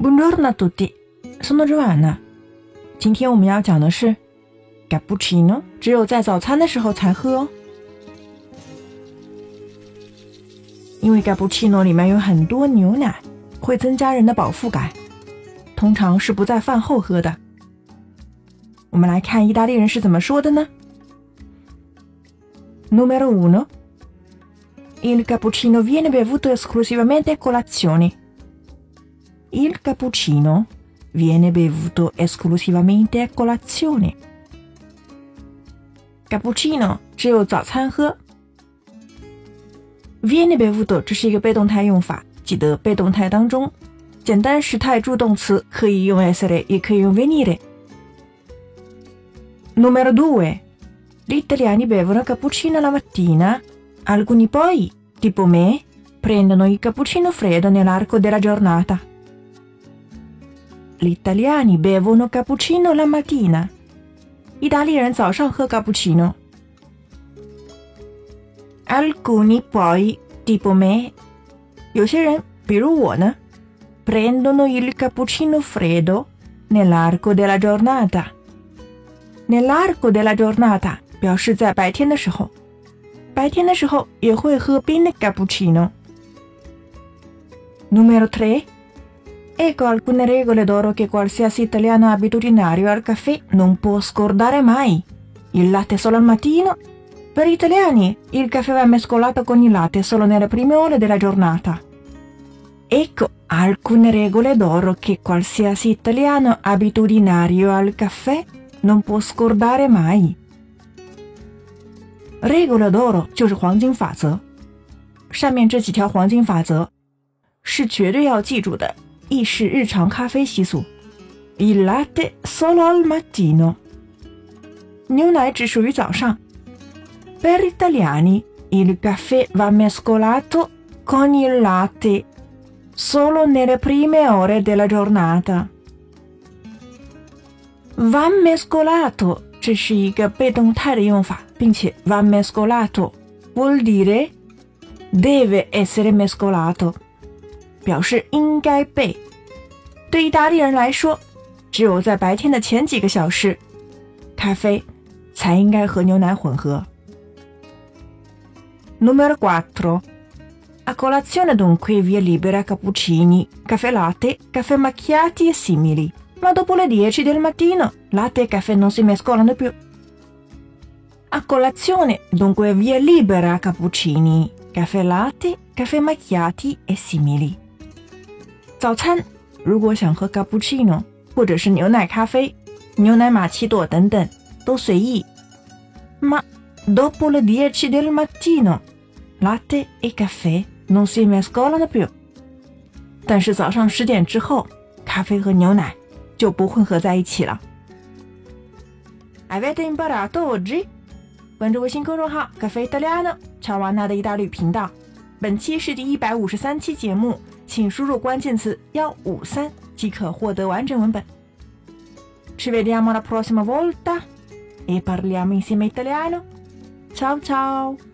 Buongiorno a tutti, sono Giovanna。今天我们要讲的是 cappuccino，只有在早餐的时候才喝哦。因为 cappuccino 里面有很多牛奶，会增加人的饱腹感，通常是不在饭后喝的。我们来看意大利人是怎么说的呢？Numero uno. Il cappuccino viene bevuto esclusivamente a colazione. Il cappuccino viene bevuto esclusivamente a colazione. Cappuccino 只有早餐喝。Viene bevuto 这是一个被动态用法，记得被动态当中，简单时态助动词可以用 essere，也可以用 venire。Numero due. Gli italiani bevono cappuccino la mattina Alcuni poi, tipo me, prendono il cappuccino freddo nell'arco della giornata. Gli italiani bevono cappuccino la mattina. 意大利人早上喝 cappuccino. Alcuni poi, tipo me, 有些人，比如我呢，prendono il cappuccino freddo nell'arco della giornata. Nell'arco della giornata 表示在白天的时候。白天的时候也会喝冰的 cappuccino. Numero 3. Ecco alcune regole d'oro che qualsiasi italiano abitudinario al caffè non può scordare mai. Il latte solo al mattino. Per gli italiani il caffè va mescolato con il latte solo nelle prime ore della giornata. Ecco alcune regole d'oro che qualsiasi italiano abitudinario al caffè non può scordare mai. Regole d'oro 就是黄金法则。上面这几条黄金法则是绝对要记住的 意式日常咖啡习俗。Il latte solo al mattino，牛奶只属于早上。Per gli italiani il caffè va mescolato con il latte solo nelle prime ore della giornata. Va mescolato 这是一个被动态的用法，并且 va mescolato vuol dire deve essere mescolato， 表示应该被。对意大利人来说，只有在白天的前几个小时，咖啡才应该和牛奶混合。Numero quattro. A colazione dunque via libera cappuccini, caffè latte, caffè macchiati e simili ma dopo le 10 del mattino latte e caffè non si mescolano più. A colazione, dunque via libera cappuccini, caffè latte, caffè macchiati e simili. 早餐，如果想喝 cappuccino 或者是牛奶咖啡、牛奶玛奇朵等等，都随意。Ma dopo le 10 del mattino, latte e caffè non si mescolano più. 但是早上十点之后，咖啡和牛奶就不混合在一起了。Avete imparato oggi？关注微信公众号“咖啡意大利诺”乔瓦纳的意大利频道。本期是第一百五十三期节目，请输入关键词幺五三即可获得完整文本。Ci vediamo la prossima volta e parliamo insieme italiano. Ciao ciao!